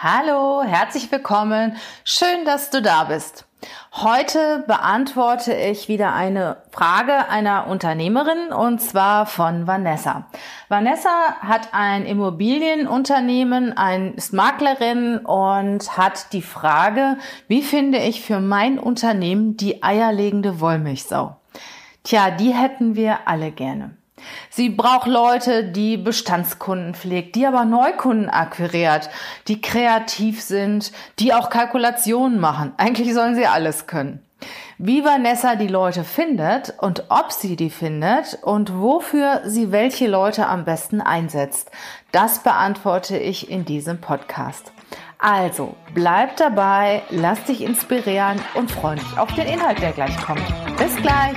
Hallo, herzlich willkommen. Schön, dass du da bist. Heute beantworte ich wieder eine Frage einer Unternehmerin und zwar von Vanessa. Vanessa hat ein Immobilienunternehmen, ist Maklerin und hat die Frage, wie finde ich für mein Unternehmen die eierlegende Wollmilchsau? Tja, die hätten wir alle gerne. Sie braucht Leute, die Bestandskunden pflegt, die aber Neukunden akquiriert, die kreativ sind, die auch Kalkulationen machen. Eigentlich sollen sie alles können. Wie Vanessa die Leute findet und ob sie die findet und wofür sie welche Leute am besten einsetzt, das beantworte ich in diesem Podcast. Also, bleib dabei, lass dich inspirieren und freu dich auf den Inhalt, der gleich kommt. Bis gleich!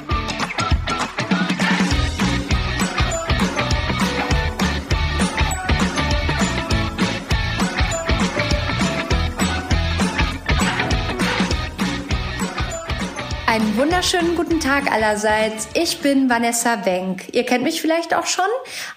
Wunderschönen guten Tag allerseits. Ich bin Vanessa Wenk. Ihr kennt mich vielleicht auch schon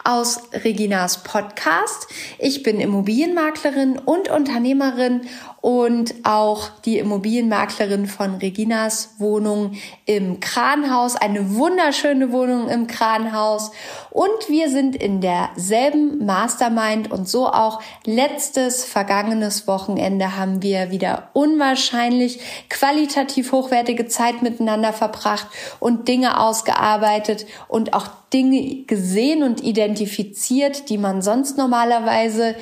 aus Reginas Podcast. Ich bin Immobilienmaklerin und Unternehmerin und auch die Immobilienmaklerin von Reginas Wohnung im Kranhaus, eine wunderschöne Wohnung im Kranhaus. Und wir sind in derselben Mastermind und so auch letztes vergangenes Wochenende haben wir wieder unwahrscheinlich qualitativ hochwertige Zeit miteinander verbracht und Dinge ausgearbeitet und auch Dinge gesehen und identifiziert, die man sonst normalerweise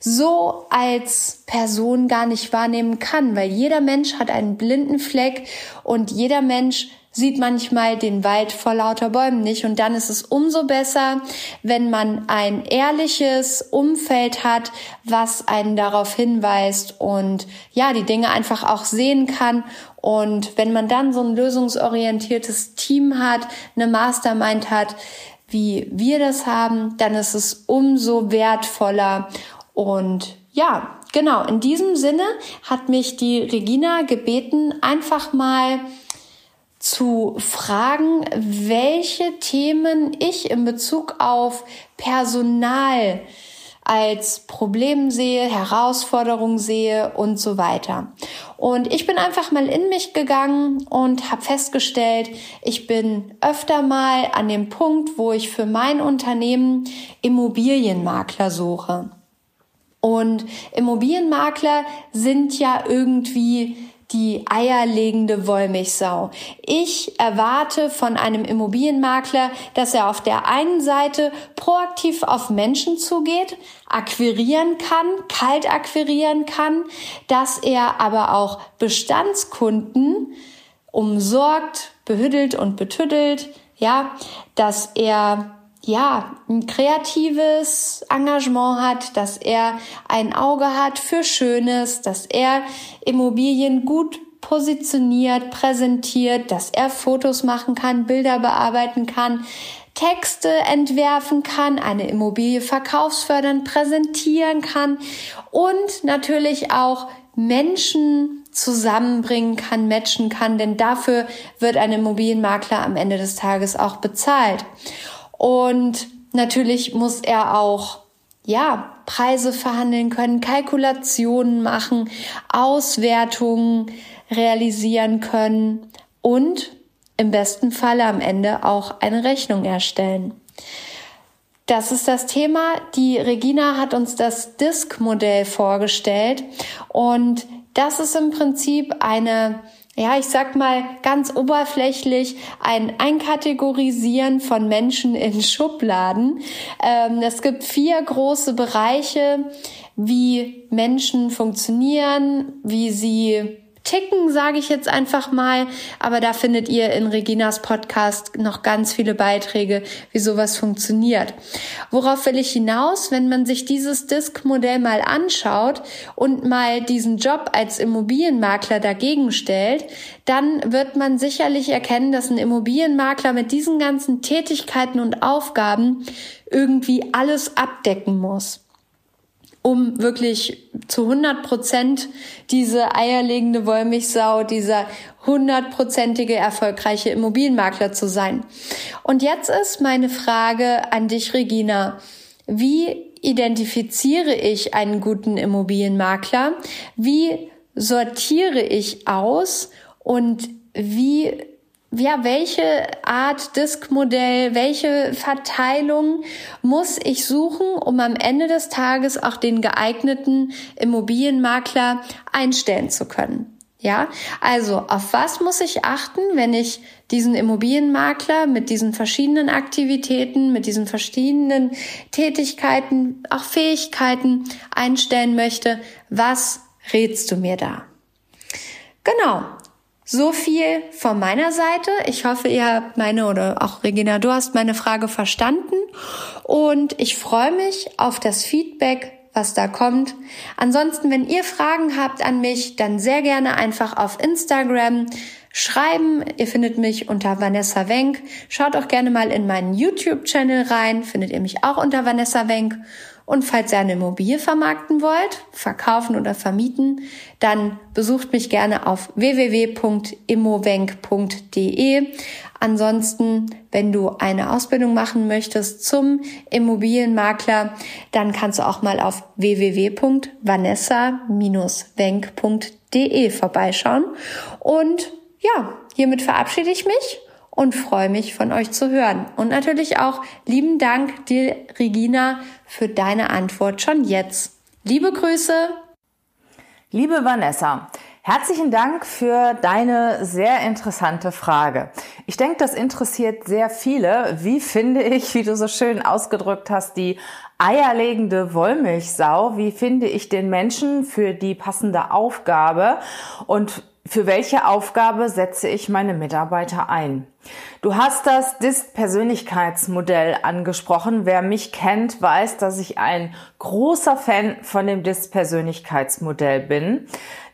so als Person gar nicht wahrnehmen kann, weil jeder Mensch hat einen blinden Fleck und jeder Mensch sieht manchmal den Wald vor lauter Bäumen nicht. Und dann ist es umso besser, wenn man ein ehrliches Umfeld hat, was einen darauf hinweist und ja, die Dinge einfach auch sehen kann. Und wenn man dann so ein lösungsorientiertes Team hat, eine Mastermind hat, wie wir das haben, dann ist es umso wertvoller und ja, genau, in diesem Sinne hat mich die Regina gebeten, einfach mal zu fragen, welche Themen ich in Bezug auf Personal als Problem sehe, Herausforderung sehe und so weiter. Und ich bin einfach mal in mich gegangen und habe festgestellt, ich bin öfter mal an dem Punkt, wo ich für mein Unternehmen Immobilienmakler suche. Und Immobilienmakler sind ja irgendwie die eierlegende Wollmilchsau. Ich erwarte von einem Immobilienmakler, dass er auf der einen Seite proaktiv auf Menschen zugeht, akquirieren kann, kalt akquirieren kann, dass er aber auch Bestandskunden umsorgt, behüttelt und betüttelt, ja, dass er ja, ein kreatives Engagement hat, dass er ein Auge hat für Schönes, dass er Immobilien gut positioniert, präsentiert, dass er Fotos machen kann, Bilder bearbeiten kann, Texte entwerfen kann, eine Immobilie verkaufsfördernd präsentieren kann und natürlich auch Menschen zusammenbringen kann, matchen kann, denn dafür wird ein Immobilienmakler am Ende des Tages auch bezahlt. Und natürlich muss er auch ja, Preise verhandeln können, Kalkulationen machen, Auswertungen realisieren können und im besten Falle am Ende auch eine Rechnung erstellen. Das ist das Thema. Die Regina hat uns das Disk-Modell vorgestellt und das ist im Prinzip eine ja, ich sag mal ganz oberflächlich ein Einkategorisieren von Menschen in Schubladen. Ähm, es gibt vier große Bereiche, wie Menschen funktionieren, wie sie ticken, sage ich jetzt einfach mal. Aber da findet ihr in Reginas Podcast noch ganz viele Beiträge, wie sowas funktioniert. Worauf will ich hinaus? Wenn man sich dieses Disk-Modell mal anschaut und mal diesen Job als Immobilienmakler dagegen stellt, dann wird man sicherlich erkennen, dass ein Immobilienmakler mit diesen ganzen Tätigkeiten und Aufgaben irgendwie alles abdecken muss um wirklich zu 100 Prozent diese eierlegende Wollmilchsau, dieser hundertprozentige erfolgreiche Immobilienmakler zu sein. Und jetzt ist meine Frage an dich, Regina. Wie identifiziere ich einen guten Immobilienmakler? Wie sortiere ich aus und wie ja, welche Art Diskmodell, welche Verteilung muss ich suchen, um am Ende des Tages auch den geeigneten Immobilienmakler einstellen zu können? Ja, also auf was muss ich achten, wenn ich diesen Immobilienmakler mit diesen verschiedenen Aktivitäten, mit diesen verschiedenen Tätigkeiten, auch Fähigkeiten einstellen möchte? Was rätst du mir da? Genau. So viel von meiner Seite. Ich hoffe, ihr habt meine oder auch Regina, du hast meine Frage verstanden und ich freue mich auf das Feedback, was da kommt. Ansonsten, wenn ihr Fragen habt an mich, dann sehr gerne einfach auf Instagram schreiben. Ihr findet mich unter Vanessa Wenk. Schaut auch gerne mal in meinen YouTube-Channel rein, findet ihr mich auch unter Vanessa Wenk. Und falls ihr eine Immobilie vermarkten wollt, verkaufen oder vermieten, dann besucht mich gerne auf www.immowenk.de. Ansonsten, wenn du eine Ausbildung machen möchtest zum Immobilienmakler, dann kannst du auch mal auf www.vanessa-wenk.de vorbeischauen. Und ja, hiermit verabschiede ich mich und freue mich von euch zu hören. Und natürlich auch lieben Dank dir, Regina, für deine Antwort schon jetzt. Liebe Grüße. Liebe Vanessa, herzlichen Dank für deine sehr interessante Frage. Ich denke, das interessiert sehr viele. Wie finde ich, wie du so schön ausgedrückt hast, die eierlegende Wollmilchsau? Wie finde ich den Menschen für die passende Aufgabe? Und für welche Aufgabe setze ich meine Mitarbeiter ein? Du hast das DIST-Persönlichkeitsmodell angesprochen. Wer mich kennt, weiß, dass ich ein großer Fan von dem DIST-Persönlichkeitsmodell bin.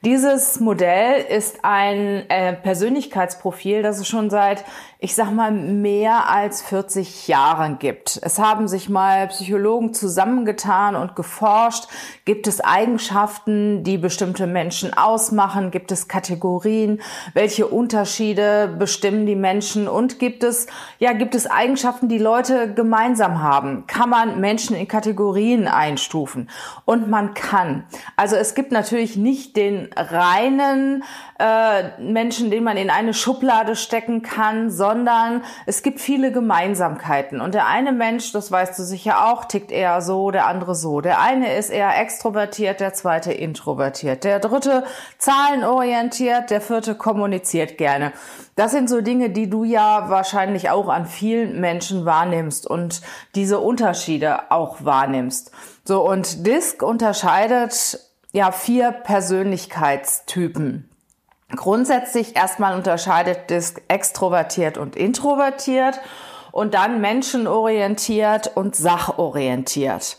Dieses Modell ist ein äh, Persönlichkeitsprofil, das es schon seit, ich sag mal, mehr als 40 Jahren gibt. Es haben sich mal Psychologen zusammengetan und geforscht. Gibt es Eigenschaften, die bestimmte Menschen ausmachen? Gibt es Kategorien? Welche Unterschiede bestimmen die Menschen? Und gibt es, ja, gibt es Eigenschaften, die Leute gemeinsam haben? Kann man Menschen in Kategorien einstufen? Und man kann. Also es gibt natürlich nicht den reinen äh, Menschen, den man in eine Schublade stecken kann, sondern es gibt viele Gemeinsamkeiten. Und der eine Mensch, das weißt du sicher auch, tickt eher so, der andere so. Der eine ist eher extrovertiert, der zweite introvertiert. Der dritte zahlenorientiert, der vierte kommuniziert gerne. Das sind so Dinge, die du ja wahrscheinlich auch an vielen Menschen wahrnimmst und diese Unterschiede auch wahrnimmst. So, und DISC unterscheidet ja vier Persönlichkeitstypen. Grundsätzlich erstmal unterscheidet das extrovertiert und introvertiert und dann menschenorientiert und sachorientiert.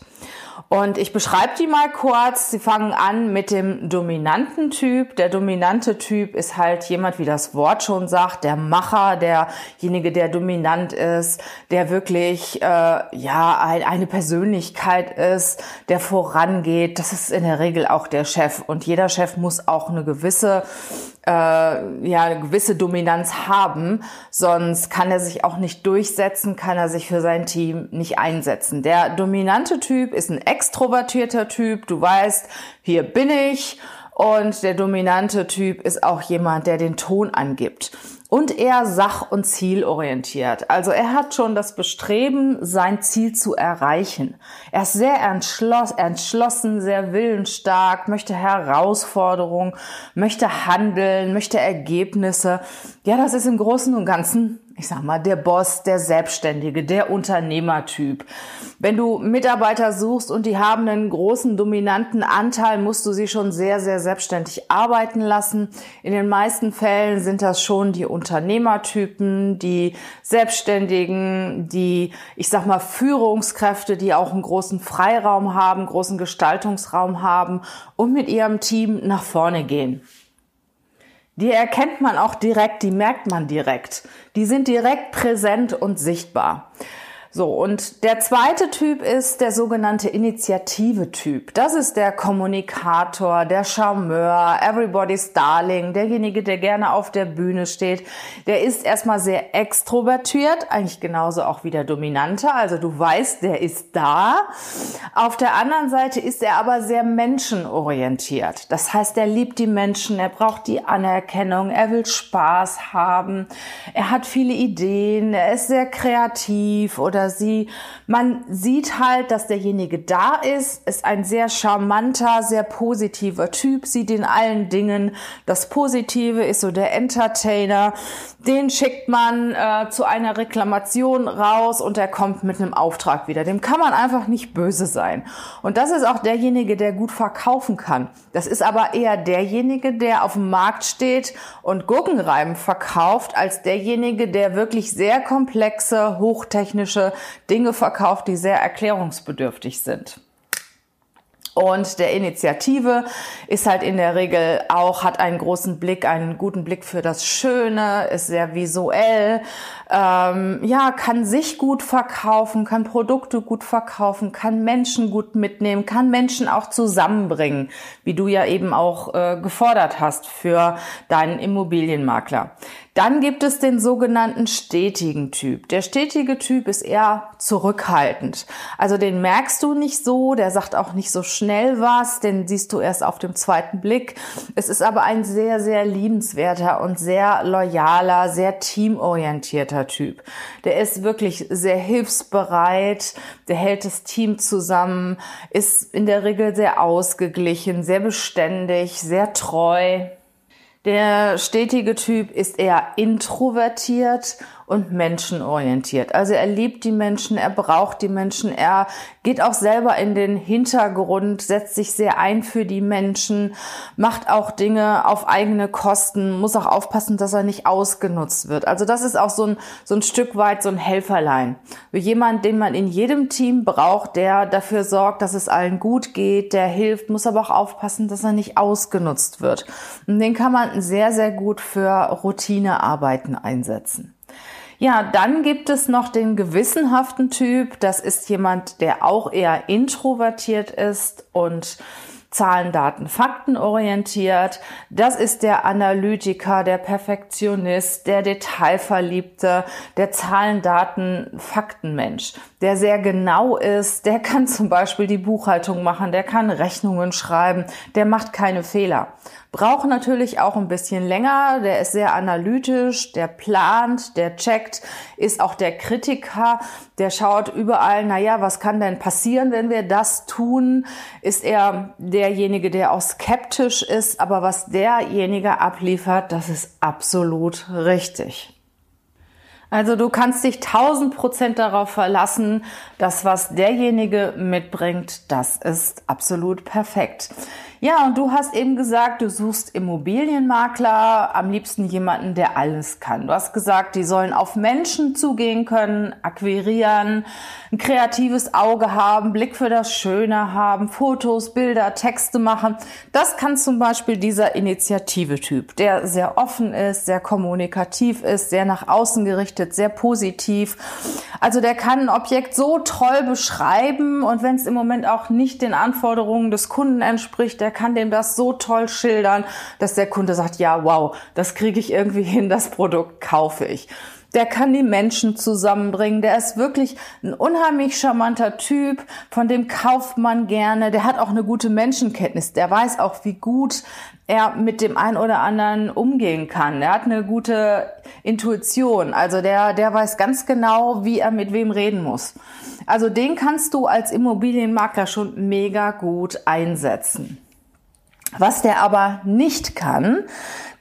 Und ich beschreibe die mal kurz. Sie fangen an mit dem dominanten Typ. Der dominante Typ ist halt jemand, wie das Wort schon sagt, der Macher, derjenige, der dominant ist, der wirklich äh, ja eine Persönlichkeit ist, der vorangeht. Das ist in der Regel auch der Chef. Und jeder Chef muss auch eine gewisse äh, ja eine gewisse Dominanz haben, sonst kann er sich auch nicht durchsetzen, kann er sich für sein Team nicht einsetzen. Der dominante Typ ist ein extrovertierter Typ, du weißt, hier bin ich. Und der dominante Typ ist auch jemand, der den Ton angibt und eher sach- und zielorientiert. Also er hat schon das Bestreben, sein Ziel zu erreichen. Er ist sehr entschlossen, sehr willensstark, möchte Herausforderungen, möchte handeln, möchte Ergebnisse. Ja, das ist im Großen und Ganzen ich sag mal, der Boss, der Selbstständige, der Unternehmertyp. Wenn du Mitarbeiter suchst und die haben einen großen dominanten Anteil, musst du sie schon sehr, sehr selbstständig arbeiten lassen. In den meisten Fällen sind das schon die Unternehmertypen, die Selbstständigen, die, ich sag mal, Führungskräfte, die auch einen großen Freiraum haben, großen Gestaltungsraum haben und mit ihrem Team nach vorne gehen. Die erkennt man auch direkt, die merkt man direkt. Die sind direkt präsent und sichtbar. So, und der zweite Typ ist der sogenannte Initiative-Typ. Das ist der Kommunikator, der Charmeur, everybody's darling, derjenige, der gerne auf der Bühne steht. Der ist erstmal sehr extrovertiert, eigentlich genauso auch wie der Dominante. Also du weißt, der ist da. Auf der anderen Seite ist er aber sehr menschenorientiert. Das heißt, er liebt die Menschen, er braucht die Anerkennung, er will Spaß haben, er hat viele Ideen, er ist sehr kreativ oder sie. Man sieht halt, dass derjenige da ist, ist ein sehr charmanter, sehr positiver Typ, sieht in allen Dingen das Positive, ist so der Entertainer. Den schickt man äh, zu einer Reklamation raus und er kommt mit einem Auftrag wieder. Dem kann man einfach nicht böse sein. Und das ist auch derjenige, der gut verkaufen kann. Das ist aber eher derjenige, der auf dem Markt steht und Gurkenreiben verkauft, als derjenige, der wirklich sehr komplexe, hochtechnische Dinge verkauft, die sehr erklärungsbedürftig sind. Und der Initiative ist halt in der Regel auch, hat einen großen Blick, einen guten Blick für das Schöne, ist sehr visuell, ähm, ja, kann sich gut verkaufen, kann Produkte gut verkaufen, kann Menschen gut mitnehmen, kann Menschen auch zusammenbringen, wie du ja eben auch äh, gefordert hast für deinen Immobilienmakler. Dann gibt es den sogenannten stetigen Typ. Der stetige Typ ist eher zurückhaltend. Also den merkst du nicht so, der sagt auch nicht so schnell was, den siehst du erst auf dem zweiten Blick. Es ist aber ein sehr, sehr liebenswerter und sehr loyaler, sehr teamorientierter Typ. Der ist wirklich sehr hilfsbereit, der hält das Team zusammen, ist in der Regel sehr ausgeglichen, sehr beständig, sehr treu. Der stetige Typ ist eher introvertiert und menschenorientiert. Also er liebt die Menschen, er braucht die Menschen, er geht auch selber in den Hintergrund, setzt sich sehr ein für die Menschen, macht auch Dinge auf eigene Kosten, muss auch aufpassen, dass er nicht ausgenutzt wird. Also das ist auch so ein, so ein Stück weit so ein Helferlein. Jemand, den man in jedem Team braucht, der dafür sorgt, dass es allen gut geht, der hilft, muss aber auch aufpassen, dass er nicht ausgenutzt wird. Und den kann man sehr, sehr gut für Routinearbeiten einsetzen. Ja, dann gibt es noch den gewissenhaften Typ. Das ist jemand, der auch eher introvertiert ist und Zahlen, Daten, Fakten orientiert. Das ist der Analytiker, der Perfektionist, der Detailverliebte, der Zahlen, Daten, Faktenmensch, der sehr genau ist. Der kann zum Beispiel die Buchhaltung machen, der kann Rechnungen schreiben, der macht keine Fehler. Braucht natürlich auch ein bisschen länger. Der ist sehr analytisch, der plant, der checkt, ist auch der Kritiker, der schaut überall, naja, was kann denn passieren, wenn wir das tun? Ist er derjenige, der auch skeptisch ist, aber was derjenige abliefert, das ist absolut richtig. Also du kannst dich tausend Prozent darauf verlassen, dass was derjenige mitbringt, das ist absolut perfekt. Ja, und du hast eben gesagt, du suchst Immobilienmakler, am liebsten jemanden, der alles kann. Du hast gesagt, die sollen auf Menschen zugehen können, akquirieren, ein kreatives Auge haben, Blick für das Schöne haben, Fotos, Bilder, Texte machen. Das kann zum Beispiel dieser Initiative-Typ, der sehr offen ist, sehr kommunikativ ist, sehr nach außen gerichtet, sehr positiv. Also der kann ein Objekt so toll beschreiben und wenn es im Moment auch nicht den Anforderungen des Kunden entspricht, der kann dem das so toll schildern, dass der Kunde sagt, ja, wow, das kriege ich irgendwie hin, das Produkt kaufe ich. Der kann die Menschen zusammenbringen. Der ist wirklich ein unheimlich charmanter Typ. Von dem kauft man gerne. Der hat auch eine gute Menschenkenntnis. Der weiß auch, wie gut er mit dem einen oder anderen umgehen kann. Er hat eine gute Intuition. Also der, der weiß ganz genau, wie er mit wem reden muss. Also den kannst du als Immobilienmakler schon mega gut einsetzen. Was der aber nicht kann,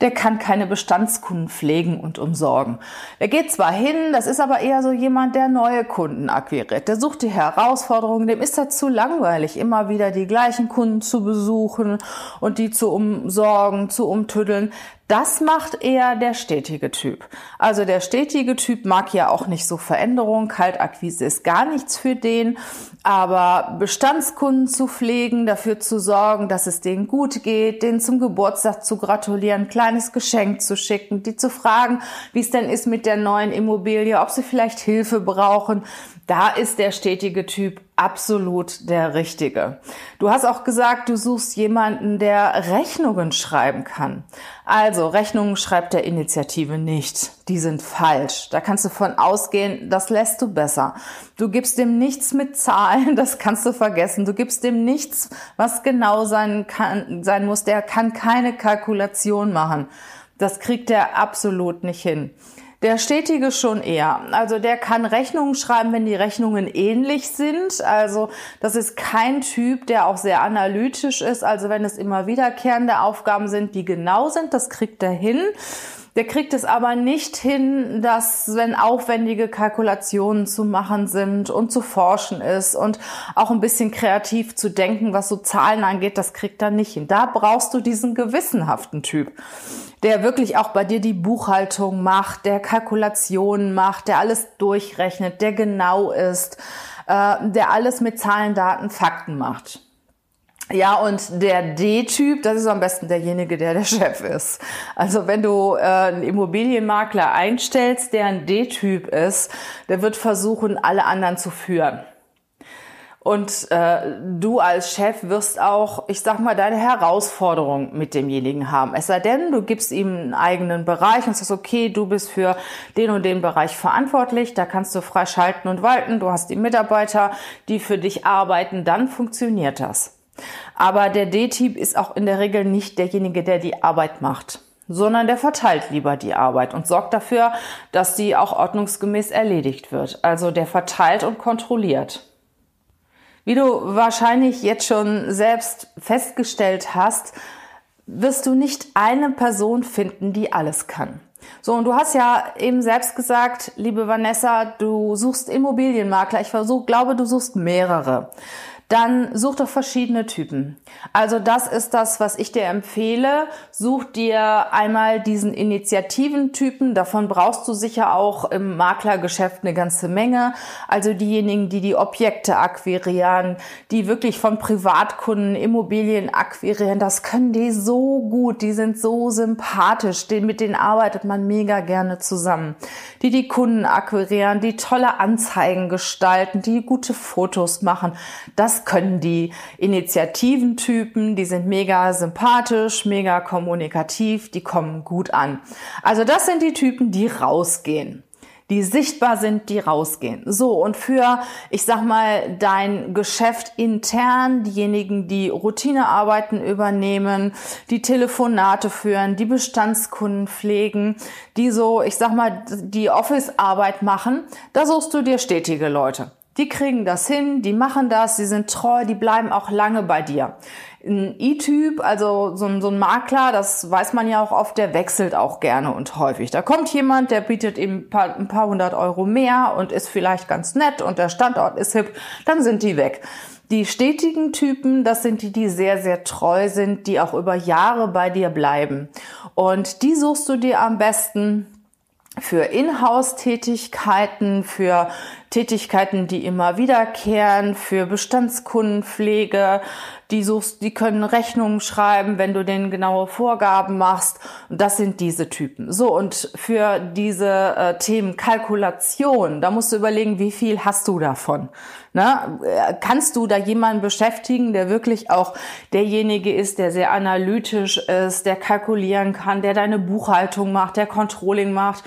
der kann keine Bestandskunden pflegen und umsorgen. Der geht zwar hin, das ist aber eher so jemand, der neue Kunden akquiriert. Der sucht die Herausforderungen, dem ist das zu langweilig, immer wieder die gleichen Kunden zu besuchen und die zu umsorgen, zu umtüddeln. Das macht eher der stetige Typ. Also der stetige Typ mag ja auch nicht so Veränderung. Kaltakquise ist gar nichts für den. Aber Bestandskunden zu pflegen, dafür zu sorgen, dass es denen gut geht, denen zum Geburtstag zu gratulieren, ein kleines Geschenk zu schicken, die zu fragen, wie es denn ist mit der neuen Immobilie, ob sie vielleicht Hilfe brauchen, da ist der stetige Typ absolut der richtige. Du hast auch gesagt, du suchst jemanden, der Rechnungen schreiben kann. Also Rechnungen schreibt der Initiative nicht. Die sind falsch. Da kannst du von ausgehen, das lässt du besser. Du gibst dem nichts mit Zahlen, das kannst du vergessen. Du gibst dem nichts, was genau sein, kann, sein muss. Der kann keine Kalkulation machen. Das kriegt er absolut nicht hin. Der Stetige schon eher. Also der kann Rechnungen schreiben, wenn die Rechnungen ähnlich sind. Also das ist kein Typ, der auch sehr analytisch ist. Also wenn es immer wiederkehrende Aufgaben sind, die genau sind, das kriegt er hin. Der kriegt es aber nicht hin, dass wenn aufwendige Kalkulationen zu machen sind und zu forschen ist und auch ein bisschen kreativ zu denken, was so Zahlen angeht, das kriegt er nicht hin. Da brauchst du diesen gewissenhaften Typ, der wirklich auch bei dir die Buchhaltung macht, der Kalkulationen macht, der alles durchrechnet, der genau ist, äh, der alles mit Zahlen, Daten, Fakten macht. Ja, und der D-Typ, das ist am besten derjenige, der der Chef ist. Also wenn du äh, einen Immobilienmakler einstellst, der ein D-Typ ist, der wird versuchen, alle anderen zu führen. Und äh, du als Chef wirst auch, ich sag mal, deine Herausforderung mit demjenigen haben. Es sei denn, du gibst ihm einen eigenen Bereich und sagst, okay, du bist für den und den Bereich verantwortlich, da kannst du frei schalten und walten, du hast die Mitarbeiter, die für dich arbeiten, dann funktioniert das. Aber der D-Typ ist auch in der Regel nicht derjenige, der die Arbeit macht, sondern der verteilt lieber die Arbeit und sorgt dafür, dass die auch ordnungsgemäß erledigt wird. Also der verteilt und kontrolliert. Wie du wahrscheinlich jetzt schon selbst festgestellt hast, wirst du nicht eine Person finden, die alles kann. So, und du hast ja eben selbst gesagt, liebe Vanessa, du suchst Immobilienmakler. Ich versuch, glaube, du suchst mehrere dann such doch verschiedene Typen. Also das ist das, was ich dir empfehle. Such dir einmal diesen Initiativentypen. Davon brauchst du sicher auch im Maklergeschäft eine ganze Menge. Also diejenigen, die die Objekte akquirieren, die wirklich von Privatkunden Immobilien akquirieren, das können die so gut. Die sind so sympathisch. Mit denen arbeitet man mega gerne zusammen. Die die Kunden akquirieren, die tolle Anzeigen gestalten, die gute Fotos machen. Das das können die Initiativentypen, die sind mega sympathisch, mega kommunikativ, die kommen gut an. Also das sind die Typen, die rausgehen die sichtbar sind, die rausgehen. So, und für, ich sag mal, dein Geschäft intern, diejenigen, die Routinearbeiten übernehmen, die Telefonate führen, die Bestandskunden pflegen, die so, ich sag mal, die Office-Arbeit machen, da suchst du dir stetige Leute. Die kriegen das hin, die machen das, die sind treu, die bleiben auch lange bei dir. Ein E-Typ, also so ein, so ein Makler, das weiß man ja auch oft, der wechselt auch gerne und häufig. Da kommt jemand, der bietet ihm ein paar, ein paar hundert Euro mehr und ist vielleicht ganz nett und der Standort ist hip, dann sind die weg. Die stetigen Typen, das sind die, die sehr, sehr treu sind, die auch über Jahre bei dir bleiben. Und die suchst du dir am besten für Inhouse-Tätigkeiten, für Tätigkeiten, die immer wiederkehren, für Bestandskundenpflege, die suchst, die können Rechnungen schreiben, wenn du denen genaue Vorgaben machst. Das sind diese Typen. So, und für diese äh, Themen Kalkulation, da musst du überlegen, wie viel hast du davon? Ne? Kannst du da jemanden beschäftigen, der wirklich auch derjenige ist, der sehr analytisch ist, der kalkulieren kann, der deine Buchhaltung macht, der Controlling macht?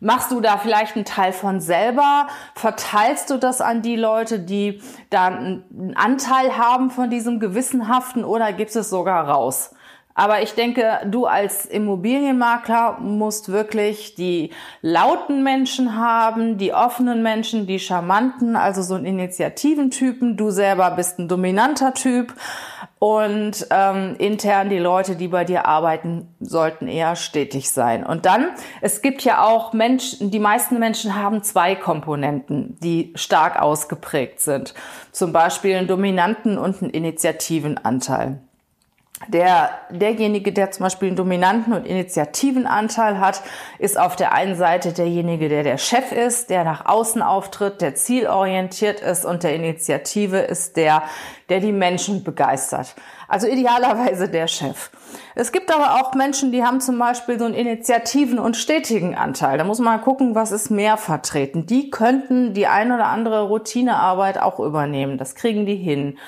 Machst du da vielleicht einen Teil von selber? Verteilst du das an die Leute, die da einen Anteil haben von diesem Gewissenhaften oder gibst es sogar raus? Aber ich denke, du als Immobilienmakler musst wirklich die lauten Menschen haben, die offenen Menschen, die charmanten, also so ein Initiativentypen. Du selber bist ein dominanter Typ und ähm, intern die Leute, die bei dir arbeiten, sollten eher stetig sein. Und dann, es gibt ja auch Menschen, die meisten Menschen haben zwei Komponenten, die stark ausgeprägt sind. Zum Beispiel einen dominanten und einen Initiativenanteil der, derjenige, der zum Beispiel einen dominanten und Initiativenanteil hat, ist auf der einen Seite derjenige, der der Chef ist, der nach außen auftritt, der zielorientiert ist und der Initiative ist der, der die Menschen begeistert. Also idealerweise der Chef. Es gibt aber auch Menschen, die haben zum Beispiel so einen Initiativen und stetigen Anteil. Da muss man gucken, was ist mehr vertreten. Die könnten die ein oder andere Routinearbeit auch übernehmen. Das kriegen die hin.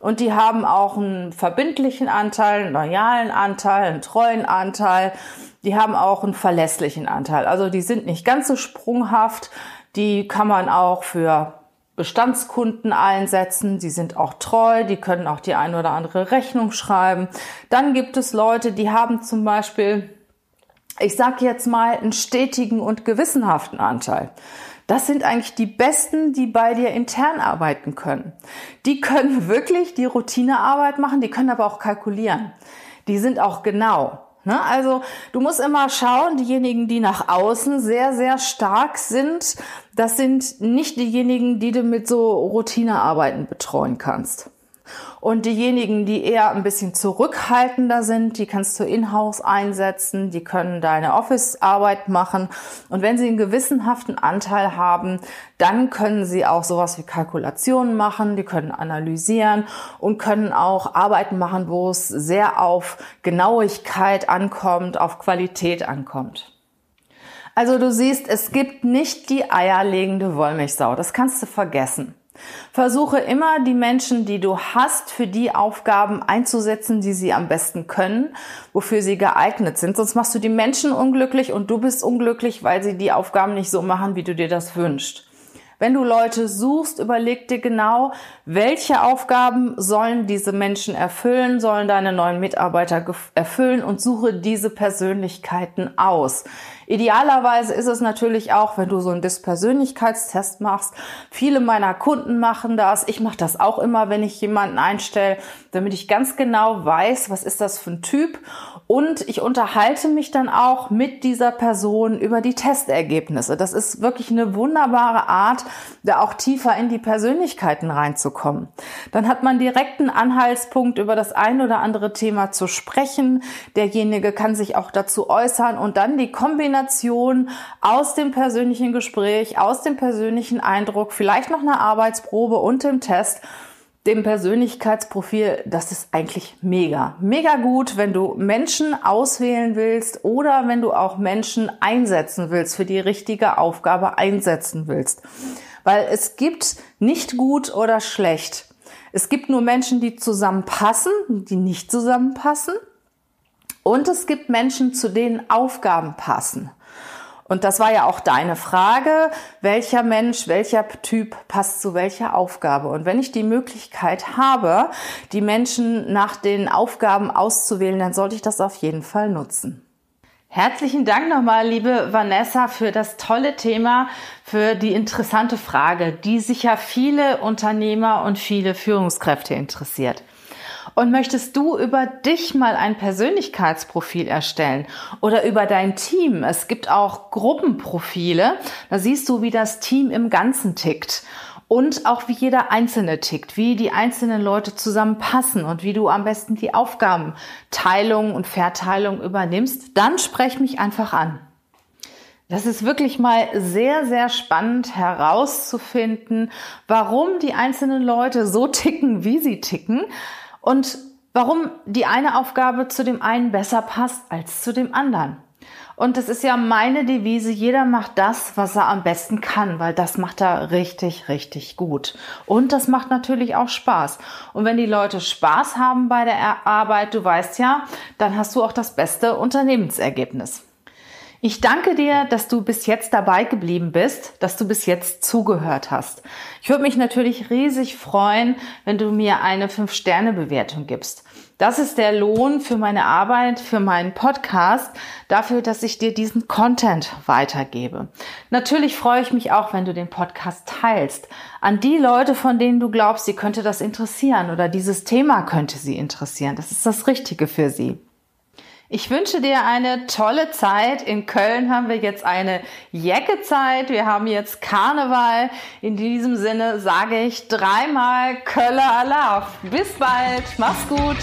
Und die haben auch einen verbindlichen Anteil, einen loyalen Anteil, einen treuen Anteil. Die haben auch einen verlässlichen Anteil. Also die sind nicht ganz so sprunghaft. Die kann man auch für Bestandskunden einsetzen. Die sind auch treu. Die können auch die ein oder andere Rechnung schreiben. Dann gibt es Leute, die haben zum Beispiel ich sage jetzt mal, einen stetigen und gewissenhaften Anteil. Das sind eigentlich die Besten, die bei dir intern arbeiten können. Die können wirklich die Routinearbeit machen, die können aber auch kalkulieren. Die sind auch genau. Ne? Also du musst immer schauen, diejenigen, die nach außen sehr, sehr stark sind, das sind nicht diejenigen, die du mit so Routinearbeiten betreuen kannst. Und diejenigen, die eher ein bisschen zurückhaltender sind, die kannst du in-house einsetzen, die können deine Office-Arbeit machen. Und wenn sie einen gewissenhaften Anteil haben, dann können sie auch sowas wie Kalkulationen machen, die können analysieren und können auch Arbeiten machen, wo es sehr auf Genauigkeit ankommt, auf Qualität ankommt. Also du siehst, es gibt nicht die eierlegende Wollmilchsau. Das kannst du vergessen. Versuche immer die Menschen, die du hast, für die Aufgaben einzusetzen, die sie am besten können, wofür sie geeignet sind. Sonst machst du die Menschen unglücklich und du bist unglücklich, weil sie die Aufgaben nicht so machen, wie du dir das wünschst. Wenn du Leute suchst, überleg dir genau, welche Aufgaben sollen diese Menschen erfüllen, sollen deine neuen Mitarbeiter erfüllen und suche diese Persönlichkeiten aus. Idealerweise ist es natürlich auch, wenn du so einen Dispersönlichkeitstest machst. Viele meiner Kunden machen das. Ich mache das auch immer, wenn ich jemanden einstelle, damit ich ganz genau weiß, was ist das für ein Typ. Und ich unterhalte mich dann auch mit dieser Person über die Testergebnisse. Das ist wirklich eine wunderbare Art, da auch tiefer in die Persönlichkeiten reinzukommen. Dann hat man direkt einen Anhaltspunkt, über das ein oder andere Thema zu sprechen. Derjenige kann sich auch dazu äußern und dann die Kombination Kombination aus dem persönlichen Gespräch, aus dem persönlichen Eindruck, vielleicht noch eine Arbeitsprobe und dem Test, dem Persönlichkeitsprofil, das ist eigentlich mega. Mega gut, wenn du Menschen auswählen willst oder wenn du auch Menschen einsetzen willst, für die richtige Aufgabe einsetzen willst. Weil es gibt nicht gut oder schlecht. Es gibt nur Menschen, die zusammenpassen, die nicht zusammenpassen. Und es gibt Menschen, zu denen Aufgaben passen. Und das war ja auch deine Frage, welcher Mensch, welcher Typ passt zu welcher Aufgabe. Und wenn ich die Möglichkeit habe, die Menschen nach den Aufgaben auszuwählen, dann sollte ich das auf jeden Fall nutzen. Herzlichen Dank nochmal, liebe Vanessa, für das tolle Thema, für die interessante Frage, die sicher viele Unternehmer und viele Führungskräfte interessiert. Und möchtest du über dich mal ein Persönlichkeitsprofil erstellen oder über dein Team? Es gibt auch Gruppenprofile. Da siehst du, wie das Team im Ganzen tickt und auch wie jeder Einzelne tickt, wie die einzelnen Leute zusammenpassen und wie du am besten die Aufgabenteilung und Verteilung übernimmst, dann sprech mich einfach an. Das ist wirklich mal sehr, sehr spannend herauszufinden, warum die einzelnen Leute so ticken, wie sie ticken und warum die eine Aufgabe zu dem einen besser passt als zu dem anderen. Und das ist ja meine Devise, jeder macht das, was er am besten kann, weil das macht er richtig, richtig gut. Und das macht natürlich auch Spaß. Und wenn die Leute Spaß haben bei der Arbeit, du weißt ja, dann hast du auch das beste Unternehmensergebnis. Ich danke dir, dass du bis jetzt dabei geblieben bist, dass du bis jetzt zugehört hast. Ich würde mich natürlich riesig freuen, wenn du mir eine 5-Sterne-Bewertung gibst. Das ist der Lohn für meine Arbeit, für meinen Podcast, dafür, dass ich dir diesen Content weitergebe. Natürlich freue ich mich auch, wenn du den Podcast teilst. An die Leute, von denen du glaubst, sie könnte das interessieren oder dieses Thema könnte sie interessieren. Das ist das Richtige für sie. Ich wünsche dir eine tolle Zeit. In Köln haben wir jetzt eine Jäckezeit. Wir haben jetzt Karneval. In diesem Sinne sage ich dreimal Kölle Alaf. Bis bald. Mach's gut.